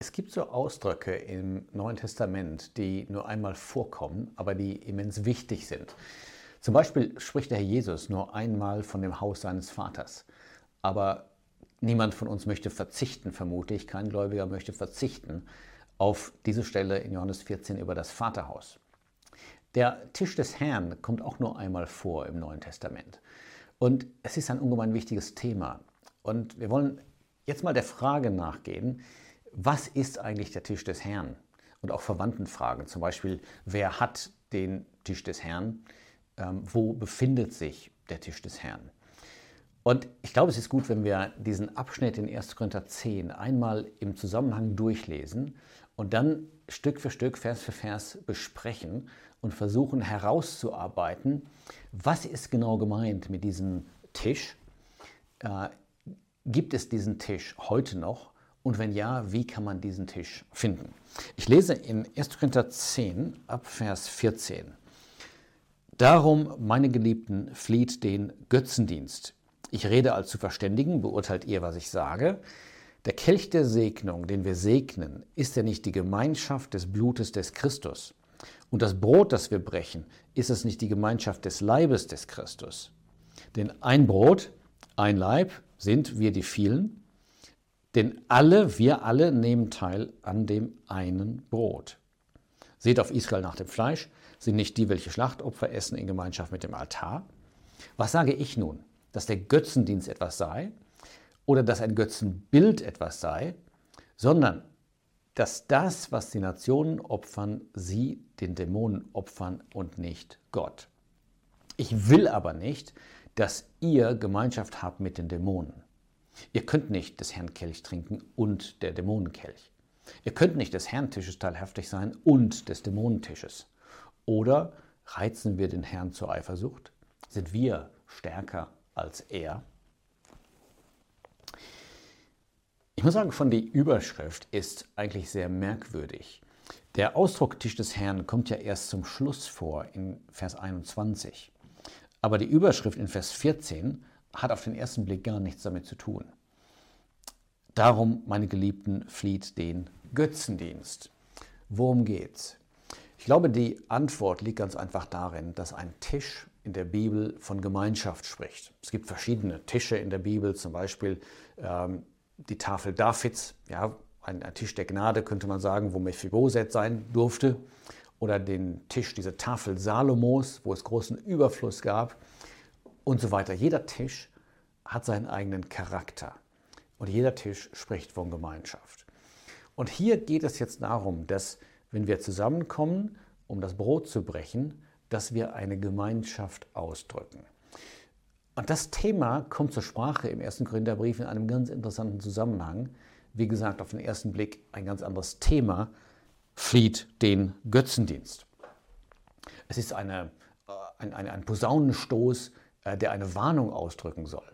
Es gibt so Ausdrücke im Neuen Testament, die nur einmal vorkommen, aber die immens wichtig sind. Zum Beispiel spricht der Herr Jesus nur einmal von dem Haus seines Vaters. Aber niemand von uns möchte verzichten, vermutlich. Kein Gläubiger möchte verzichten auf diese Stelle in Johannes 14 über das Vaterhaus. Der Tisch des Herrn kommt auch nur einmal vor im Neuen Testament. Und es ist ein ungemein wichtiges Thema. Und wir wollen jetzt mal der Frage nachgehen, was ist eigentlich der Tisch des Herrn? Und auch verwandten Fragen, zum Beispiel, wer hat den Tisch des Herrn? Ähm, wo befindet sich der Tisch des Herrn? Und ich glaube, es ist gut, wenn wir diesen Abschnitt in 1. Korinther 10 einmal im Zusammenhang durchlesen und dann Stück für Stück, Vers für Vers besprechen und versuchen herauszuarbeiten, was ist genau gemeint mit diesem Tisch? Äh, gibt es diesen Tisch heute noch? Und wenn ja, wie kann man diesen Tisch finden? Ich lese in 1. Korinther 10 ab Vers 14. Darum, meine Geliebten, flieht den Götzendienst. Ich rede als zu Verständigen, beurteilt ihr, was ich sage. Der Kelch der Segnung, den wir segnen, ist ja nicht die Gemeinschaft des Blutes des Christus. Und das Brot, das wir brechen, ist es nicht die Gemeinschaft des Leibes des Christus. Denn ein Brot, ein Leib sind wir die vielen, denn alle, wir alle nehmen teil an dem einen Brot. Seht auf Israel nach dem Fleisch, sind nicht die, welche Schlachtopfer essen in Gemeinschaft mit dem Altar? Was sage ich nun? Dass der Götzendienst etwas sei oder dass ein Götzenbild etwas sei, sondern dass das, was die Nationen opfern, sie den Dämonen opfern und nicht Gott. Ich will aber nicht, dass ihr Gemeinschaft habt mit den Dämonen. Ihr könnt nicht des Herrn Kelch trinken und der Dämonenkelch. Ihr könnt nicht des Herrn Tisches teilhaftig sein und des Dämonentisches. Oder reizen wir den Herrn zur Eifersucht? Sind wir stärker als er? Ich muss sagen, von die Überschrift ist eigentlich sehr merkwürdig. Der Ausdruck Tisch des Herrn kommt ja erst zum Schluss vor in Vers 21. Aber die Überschrift in Vers 14 hat auf den ersten Blick gar nichts damit zu tun. Darum, meine Geliebten, flieht den Götzendienst. Worum geht's? Ich glaube, die Antwort liegt ganz einfach darin, dass ein Tisch in der Bibel von Gemeinschaft spricht. Es gibt verschiedene Tische in der Bibel, zum Beispiel ähm, die Tafel Davids, ja, ein, ein, Tisch der Gnade könnte man sagen, wo Mephiboset sein durfte, oder den Tisch, diese Tafel Salomos, wo es großen Überfluss gab und so weiter. Jeder Tisch hat seinen eigenen Charakter und jeder Tisch spricht von Gemeinschaft. Und hier geht es jetzt darum, dass wenn wir zusammenkommen, um das Brot zu brechen, dass wir eine Gemeinschaft ausdrücken. Und das Thema kommt zur Sprache im ersten Korintherbrief in einem ganz interessanten Zusammenhang. Wie gesagt, auf den ersten Blick ein ganz anderes Thema, flieht den Götzendienst. Es ist eine, äh, ein, ein, ein Posaunenstoß, der eine Warnung ausdrücken soll.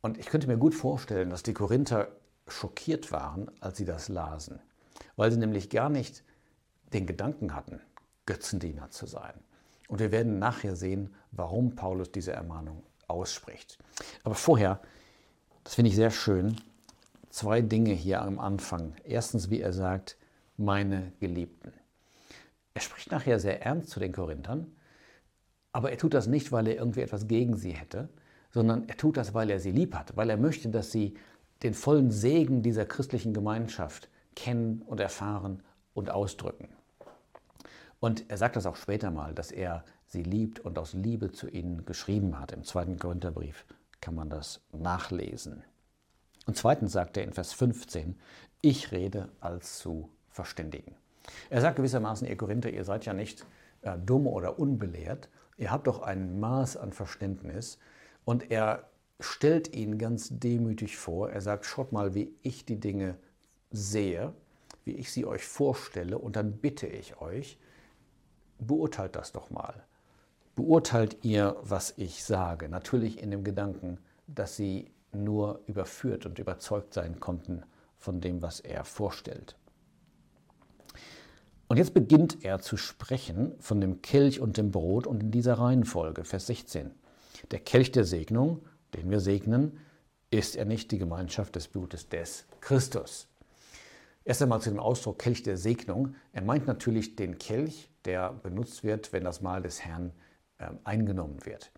Und ich könnte mir gut vorstellen, dass die Korinther schockiert waren, als sie das lasen, weil sie nämlich gar nicht den Gedanken hatten, Götzendiener zu sein. Und wir werden nachher sehen, warum Paulus diese Ermahnung ausspricht. Aber vorher, das finde ich sehr schön, zwei Dinge hier am Anfang. Erstens, wie er sagt, meine Geliebten. Er spricht nachher sehr ernst zu den Korinthern, aber er tut das nicht, weil er irgendwie etwas gegen sie hätte, sondern er tut das, weil er sie lieb hat, weil er möchte, dass sie den vollen Segen dieser christlichen Gemeinschaft kennen und erfahren und ausdrücken. Und er sagt das auch später mal, dass er sie liebt und aus Liebe zu ihnen geschrieben hat. Im zweiten Korintherbrief kann man das nachlesen. Und zweitens sagt er in Vers 15, ich rede als zu Verständigen. Er sagt gewissermaßen, ihr Korinther, ihr seid ja nicht äh, dumm oder unbelehrt, ihr habt doch ein Maß an Verständnis und er stellt ihn ganz demütig vor. Er sagt, schaut mal, wie ich die Dinge sehe, wie ich sie euch vorstelle und dann bitte ich euch, beurteilt das doch mal. Beurteilt ihr, was ich sage. Natürlich in dem Gedanken, dass sie nur überführt und überzeugt sein konnten von dem, was er vorstellt. Und jetzt beginnt er zu sprechen von dem Kelch und dem Brot und in dieser Reihenfolge, Vers 16. Der Kelch der Segnung, den wir segnen, ist er nicht die Gemeinschaft des Blutes des Christus. Erst einmal zu dem Ausdruck Kelch der Segnung. Er meint natürlich den Kelch, der benutzt wird, wenn das Mahl des Herrn äh, eingenommen wird.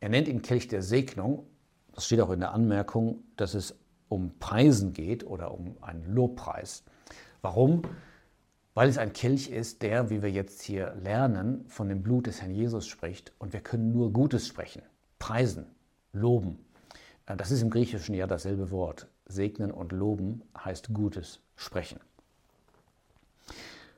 Er nennt ihn Kelch der Segnung. Das steht auch in der Anmerkung, dass es um Preisen geht oder um einen Lobpreis. Warum? Weil es ein Kelch ist, der, wie wir jetzt hier lernen, von dem Blut des Herrn Jesus spricht. Und wir können nur Gutes sprechen, preisen, loben. Äh, das ist im Griechischen ja dasselbe Wort. Segnen und loben heißt Gutes sprechen.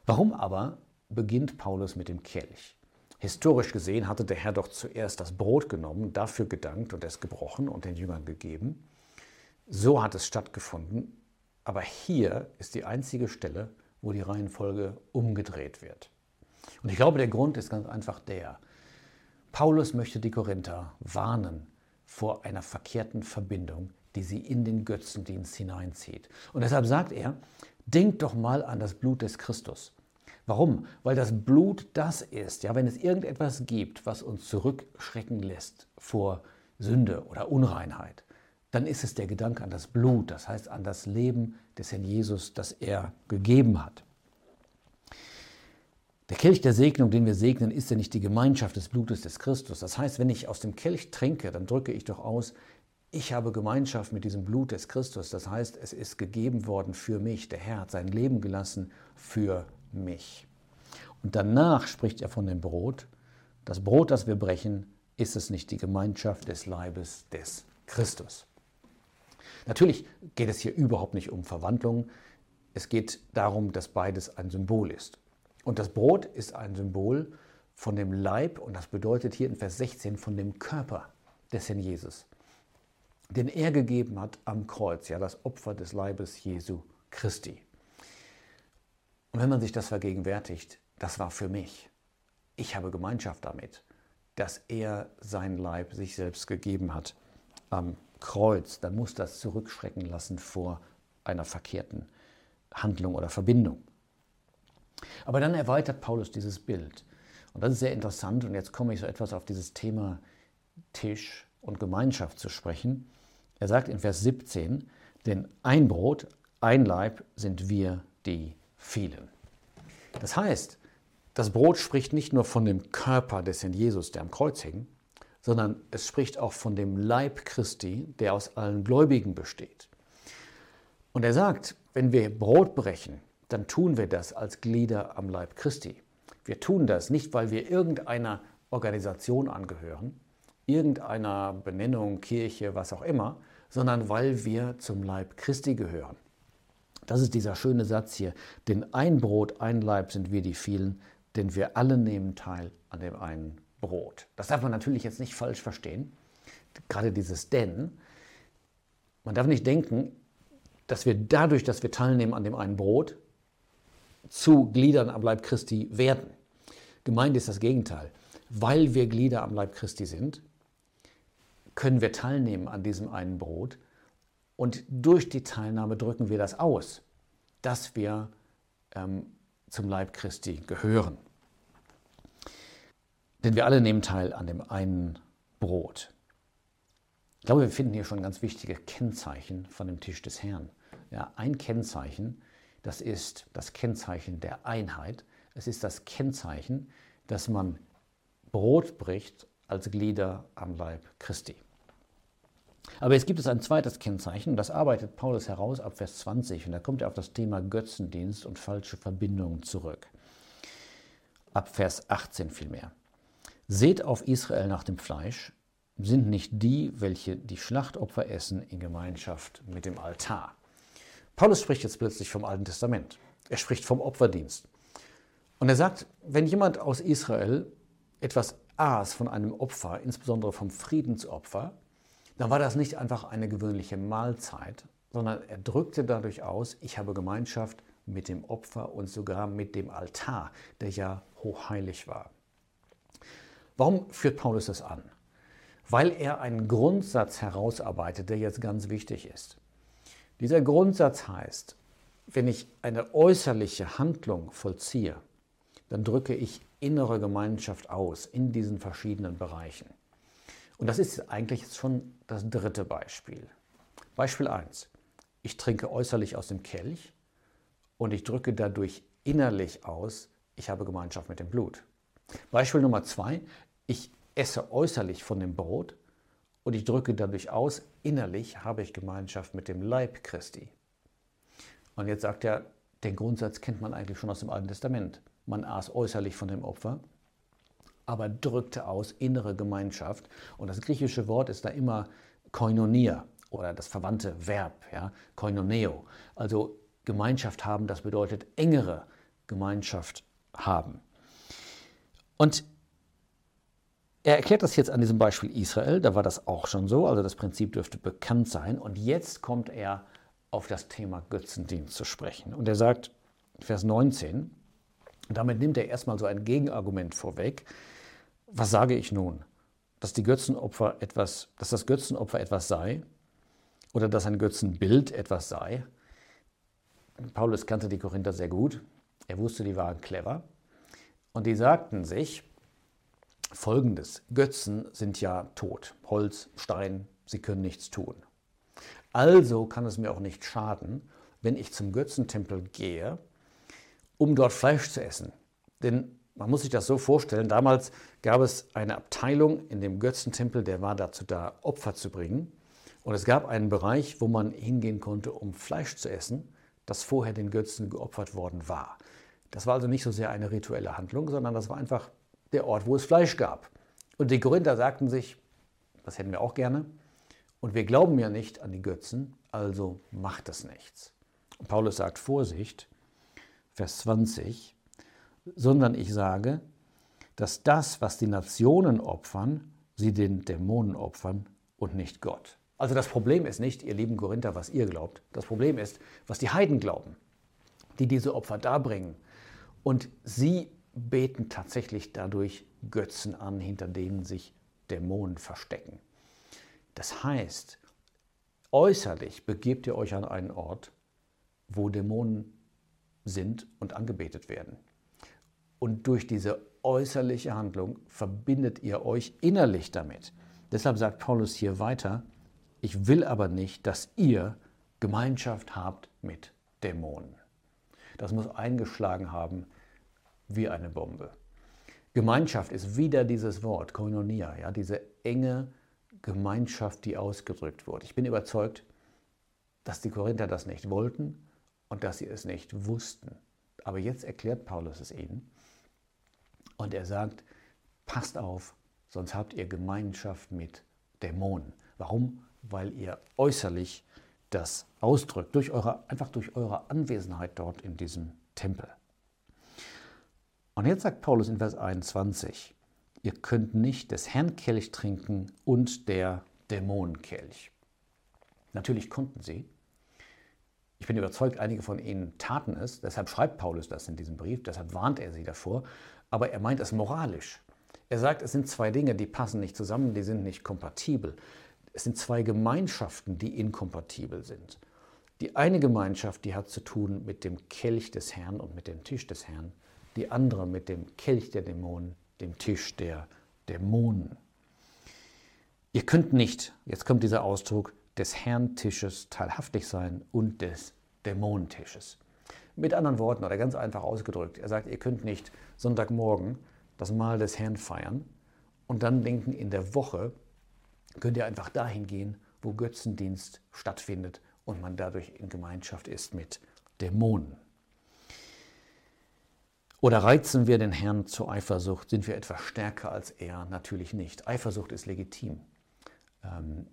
Warum aber beginnt Paulus mit dem Kelch? Historisch gesehen hatte der Herr doch zuerst das Brot genommen, dafür gedankt und es gebrochen und den Jüngern gegeben. So hat es stattgefunden, aber hier ist die einzige Stelle, wo die Reihenfolge umgedreht wird. Und ich glaube, der Grund ist ganz einfach der. Paulus möchte die Korinther warnen vor einer verkehrten Verbindung, die sie in den Götzendienst hineinzieht. Und deshalb sagt er, denkt doch mal an das Blut des Christus. Warum? Weil das Blut das ist, ja, wenn es irgendetwas gibt, was uns zurückschrecken lässt vor Sünde oder Unreinheit, dann ist es der Gedanke an das Blut, das heißt an das Leben des Herrn Jesus, das er gegeben hat. Der Kelch der Segnung, den wir segnen, ist ja nicht die Gemeinschaft des Blutes des Christus. Das heißt, wenn ich aus dem Kelch trinke, dann drücke ich doch aus, ich habe Gemeinschaft mit diesem Blut des Christus. Das heißt, es ist gegeben worden für mich. Der Herr hat sein Leben gelassen für mich. Und danach spricht er von dem Brot. Das Brot, das wir brechen, ist es nicht die Gemeinschaft des Leibes des Christus. Natürlich geht es hier überhaupt nicht um Verwandlung. Es geht darum, dass beides ein Symbol ist. Und das Brot ist ein Symbol von dem Leib und das bedeutet hier in Vers 16 von dem Körper des Herrn Jesus, den er gegeben hat am Kreuz, ja das Opfer des Leibes Jesu Christi. Und wenn man sich das vergegenwärtigt, das war für mich. Ich habe Gemeinschaft damit, dass er sein Leib sich selbst gegeben hat am Kreuz. Dann muss das zurückschrecken lassen vor einer verkehrten Handlung oder Verbindung. Aber dann erweitert Paulus dieses Bild. Und das ist sehr interessant. Und jetzt komme ich so etwas auf dieses Thema Tisch und Gemeinschaft zu sprechen. Er sagt in Vers 17, denn ein Brot, ein Leib sind wir die vielen. Das heißt, das Brot spricht nicht nur von dem Körper des Herrn Jesus, der am Kreuz hing, sondern es spricht auch von dem Leib Christi, der aus allen Gläubigen besteht. Und er sagt, wenn wir Brot brechen, dann tun wir das als Glieder am Leib Christi. Wir tun das nicht, weil wir irgendeiner Organisation angehören, irgendeiner Benennung, Kirche, was auch immer, sondern weil wir zum Leib Christi gehören. Das ist dieser schöne Satz hier. Denn ein Brot, ein Leib sind wir die vielen, denn wir alle nehmen teil an dem einen Brot. Das darf man natürlich jetzt nicht falsch verstehen. Gerade dieses denn. Man darf nicht denken, dass wir dadurch, dass wir teilnehmen an dem einen Brot, zu Gliedern am Leib Christi werden. Gemeint ist das Gegenteil. Weil wir Glieder am Leib Christi sind, können wir teilnehmen an diesem einen Brot und durch die Teilnahme drücken wir das aus, dass wir ähm, zum Leib Christi gehören. Denn wir alle nehmen teil an dem einen Brot. Ich glaube, wir finden hier schon ganz wichtige Kennzeichen von dem Tisch des Herrn. Ja, ein Kennzeichen das ist das Kennzeichen der Einheit. Es ist das Kennzeichen, dass man Brot bricht als Glieder am Leib Christi. Aber jetzt gibt es ein zweites Kennzeichen, das arbeitet Paulus heraus ab Vers 20 und da kommt er auf das Thema Götzendienst und falsche Verbindungen zurück. Ab Vers 18 vielmehr. Seht auf Israel nach dem Fleisch, sind nicht die, welche die Schlachtopfer essen, in Gemeinschaft mit dem Altar. Paulus spricht jetzt plötzlich vom Alten Testament. Er spricht vom Opferdienst. Und er sagt, wenn jemand aus Israel etwas aß von einem Opfer, insbesondere vom Friedensopfer, dann war das nicht einfach eine gewöhnliche Mahlzeit, sondern er drückte dadurch aus, ich habe Gemeinschaft mit dem Opfer und sogar mit dem Altar, der ja hochheilig war. Warum führt Paulus das an? Weil er einen Grundsatz herausarbeitet, der jetzt ganz wichtig ist. Dieser Grundsatz heißt, wenn ich eine äußerliche Handlung vollziehe, dann drücke ich innere Gemeinschaft aus in diesen verschiedenen Bereichen. Und das ist eigentlich schon das dritte Beispiel. Beispiel 1. Ich trinke äußerlich aus dem Kelch und ich drücke dadurch innerlich aus, ich habe Gemeinschaft mit dem Blut. Beispiel Nummer zwei, ich esse äußerlich von dem Brot und ich drücke dadurch aus, innerlich habe ich Gemeinschaft mit dem Leib Christi. Und jetzt sagt er, den Grundsatz kennt man eigentlich schon aus dem Alten Testament. Man aß äußerlich von dem Opfer, aber drückte aus innere Gemeinschaft. Und das griechische Wort ist da immer koinonia oder das verwandte Verb, ja, koinoneo. Also Gemeinschaft haben, das bedeutet engere Gemeinschaft haben. Und er erklärt das jetzt an diesem Beispiel Israel, da war das auch schon so, also das Prinzip dürfte bekannt sein. Und jetzt kommt er auf das Thema Götzendienst zu sprechen. Und er sagt, Vers 19, damit nimmt er erstmal so ein Gegenargument vorweg. Was sage ich nun? Dass, die Götzenopfer etwas, dass das Götzenopfer etwas sei oder dass ein Götzenbild etwas sei? Paulus kannte die Korinther sehr gut. Er wusste, die waren clever. Und die sagten sich folgendes: Götzen sind ja tot. Holz, Stein, sie können nichts tun. Also kann es mir auch nicht schaden, wenn ich zum Götzentempel gehe, um dort Fleisch zu essen. Denn man muss sich das so vorstellen, damals gab es eine Abteilung in dem Götzentempel, der war dazu da, Opfer zu bringen. Und es gab einen Bereich, wo man hingehen konnte, um Fleisch zu essen, das vorher den Götzen geopfert worden war. Das war also nicht so sehr eine rituelle Handlung, sondern das war einfach der Ort, wo es Fleisch gab. Und die Korinther sagten sich, das hätten wir auch gerne, und wir glauben ja nicht an die Götzen, also macht es nichts. Und Paulus sagt Vorsicht, Vers 20, sondern ich sage, dass das, was die Nationen opfern, sie den Dämonen opfern und nicht Gott. Also das Problem ist nicht, ihr lieben Korinther, was ihr glaubt. Das Problem ist, was die Heiden glauben, die diese Opfer darbringen. Und sie beten tatsächlich dadurch Götzen an, hinter denen sich Dämonen verstecken. Das heißt, äußerlich begebt ihr euch an einen Ort, wo Dämonen sind und angebetet werden. Und durch diese äußerliche Handlung verbindet ihr euch innerlich damit. Deshalb sagt Paulus hier weiter, ich will aber nicht, dass ihr Gemeinschaft habt mit Dämonen. Das muss eingeschlagen haben wie eine Bombe. Gemeinschaft ist wieder dieses Wort, Koinonia, ja, diese enge Gemeinschaft, die ausgedrückt wurde. Ich bin überzeugt, dass die Korinther das nicht wollten und dass sie es nicht wussten. Aber jetzt erklärt Paulus es ihnen und er sagt, passt auf, sonst habt ihr Gemeinschaft mit Dämonen. Warum? Weil ihr äußerlich das ausdrückt, durch eure, einfach durch eure Anwesenheit dort in diesem Tempel. Und jetzt sagt Paulus in Vers 21, ihr könnt nicht des Herrn Kelch trinken und der Dämonenkelch. Natürlich konnten sie. Ich bin überzeugt, einige von ihnen taten es, deshalb schreibt Paulus das in diesem Brief, deshalb warnt er sie davor, aber er meint es moralisch. Er sagt, es sind zwei Dinge, die passen nicht zusammen, die sind nicht kompatibel. Es sind zwei Gemeinschaften, die inkompatibel sind. Die eine Gemeinschaft, die hat zu tun mit dem Kelch des Herrn und mit dem Tisch des Herrn die andere mit dem Kelch der Dämonen, dem Tisch der Dämonen. Ihr könnt nicht, jetzt kommt dieser Ausdruck, des Herrn Tisches teilhaftig sein und des Dämonentisches. Mit anderen Worten oder ganz einfach ausgedrückt, er sagt, ihr könnt nicht Sonntagmorgen das Mahl des Herrn feiern und dann denken, in der Woche könnt ihr einfach dahin gehen, wo Götzendienst stattfindet und man dadurch in Gemeinschaft ist mit Dämonen. Oder reizen wir den Herrn zur Eifersucht? Sind wir etwas stärker als er? Natürlich nicht. Eifersucht ist legitim. Ähm,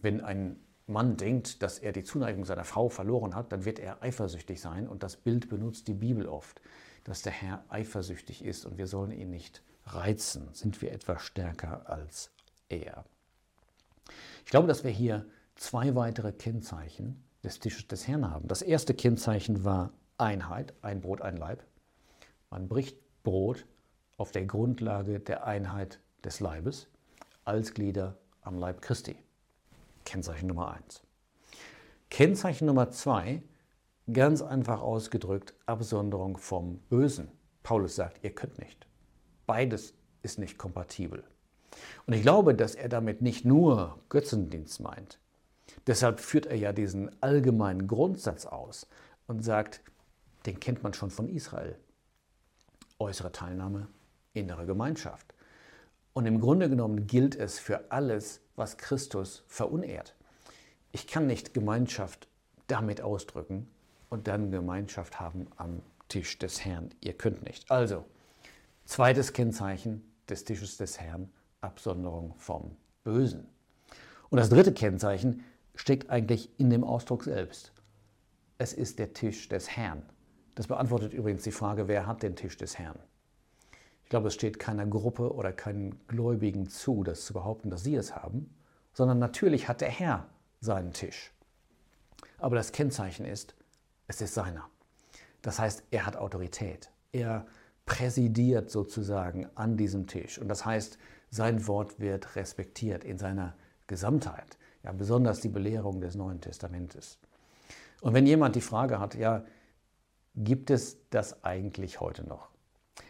wenn ein Mann denkt, dass er die Zuneigung seiner Frau verloren hat, dann wird er eifersüchtig sein. Und das Bild benutzt die Bibel oft, dass der Herr eifersüchtig ist und wir sollen ihn nicht reizen. Sind wir etwas stärker als er? Ich glaube, dass wir hier zwei weitere Kennzeichen des Tisches des Herrn haben. Das erste Kennzeichen war Einheit, ein Brot, ein Leib. Man bricht Brot auf der Grundlage der Einheit des Leibes als Glieder am Leib Christi. Kennzeichen Nummer eins. Kennzeichen Nummer zwei, ganz einfach ausgedrückt, Absonderung vom Bösen. Paulus sagt, ihr könnt nicht. Beides ist nicht kompatibel. Und ich glaube, dass er damit nicht nur Götzendienst meint. Deshalb führt er ja diesen allgemeinen Grundsatz aus und sagt, den kennt man schon von Israel. Äußere Teilnahme, innere Gemeinschaft. Und im Grunde genommen gilt es für alles, was Christus verunehrt. Ich kann nicht Gemeinschaft damit ausdrücken und dann Gemeinschaft haben am Tisch des Herrn. Ihr könnt nicht. Also, zweites Kennzeichen des Tisches des Herrn, Absonderung vom Bösen. Und das dritte Kennzeichen steckt eigentlich in dem Ausdruck selbst. Es ist der Tisch des Herrn. Das beantwortet übrigens die Frage, wer hat den Tisch des Herrn? Ich glaube, es steht keiner Gruppe oder keinen Gläubigen zu, das zu behaupten, dass sie es haben, sondern natürlich hat der Herr seinen Tisch. Aber das Kennzeichen ist, es ist seiner. Das heißt, er hat Autorität. Er präsidiert sozusagen an diesem Tisch. Und das heißt, sein Wort wird respektiert in seiner Gesamtheit. Ja, besonders die Belehrung des Neuen Testamentes. Und wenn jemand die Frage hat, ja, gibt es das eigentlich heute noch?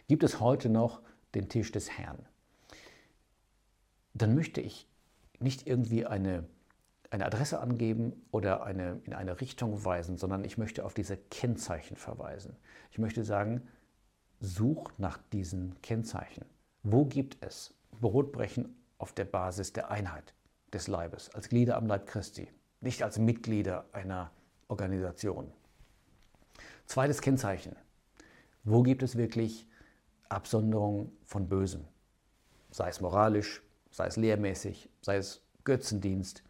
Gibt es heute noch den Tisch des Herrn? Dann möchte ich nicht irgendwie eine, eine Adresse angeben oder eine, in eine Richtung weisen, sondern ich möchte auf diese Kennzeichen verweisen. Ich möchte sagen, such nach diesen Kennzeichen. Wo gibt es Brotbrechen auf der Basis der Einheit des Leibes, als Glieder am Leib Christi, nicht als Mitglieder einer Organisation? Zweites Kennzeichen. Wo gibt es wirklich Absonderung von Bösem? Sei es moralisch, sei es lehrmäßig, sei es Götzendienst,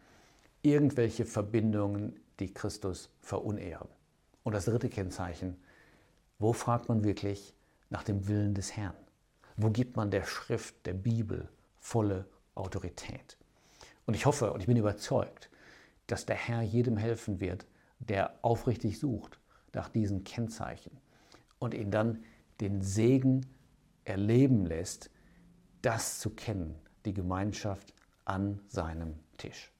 irgendwelche Verbindungen, die Christus verunehren. Und das dritte Kennzeichen, wo fragt man wirklich nach dem Willen des Herrn? Wo gibt man der Schrift, der Bibel volle Autorität? Und ich hoffe und ich bin überzeugt, dass der Herr jedem helfen wird, der aufrichtig sucht nach diesen Kennzeichen und ihn dann den Segen erleben lässt, das zu kennen, die Gemeinschaft an seinem Tisch.